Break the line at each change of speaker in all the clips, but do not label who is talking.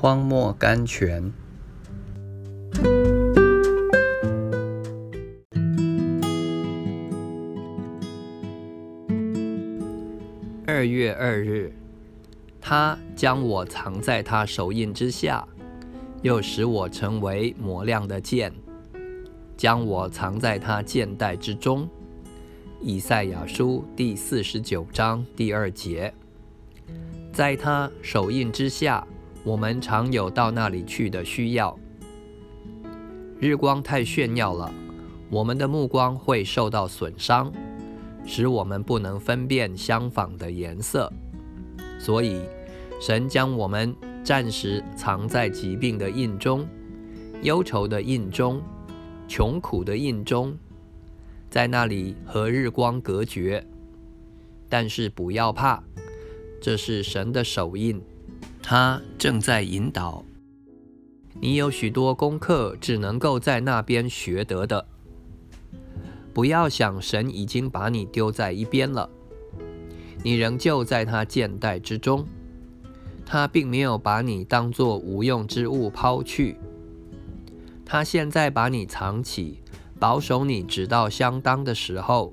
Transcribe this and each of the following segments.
荒漠甘泉。二月二日，他将我藏在他手印之下，又使我成为磨亮的剑，将我藏在他剑带之中。以赛亚书第四十九章第二节，在他手印之下，我们常有到那里去的需要。日光太炫耀了，我们的目光会受到损伤，使我们不能分辨相仿的颜色。所以，神将我们暂时藏在疾病的印中、忧愁的印中、穷苦的印中。在那里和日光隔绝，但是不要怕，这是神的手印，他正在引导。你。有许多功课只能够在那边学得的，不要想神已经把你丢在一边了，你仍旧在他剑带之中，他并没有把你当作无用之物抛去，他现在把你藏起。保守你直到相当的时候，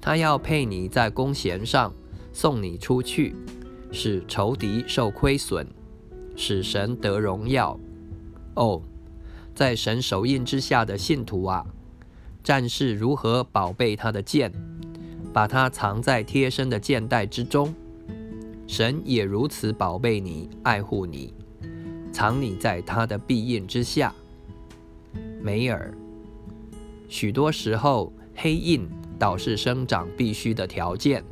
他要配你在弓弦上送你出去，使仇敌受亏损，使神得荣耀。哦，在神手印之下的信徒啊，战士如何宝贝他的剑，把它藏在贴身的剑带之中，神也如此宝贝你，爱护你，藏你在他的庇印之下。梅尔。许多时候，黑印倒是生长必须的条件。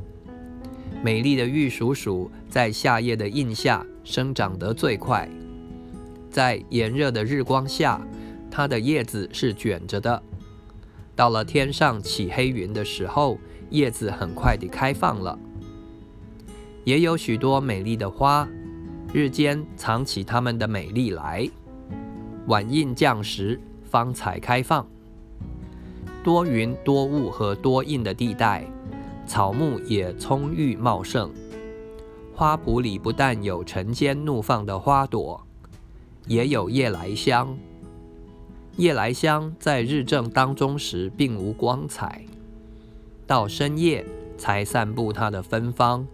美丽的玉鼠鼠在夏夜的印下生长得最快，在炎热的日光下，它的叶子是卷着的。到了天上起黑云的时候，叶子很快地开放了。也有许多美丽的花，日间藏起它们的美丽来，晚印降时方才开放。多云多雾和多印的地带，草木也葱郁茂盛。花圃里不但有晨间怒放的花朵，也有夜来香。夜来香在日正当中时并无光彩，到深夜才散布它的芬芳，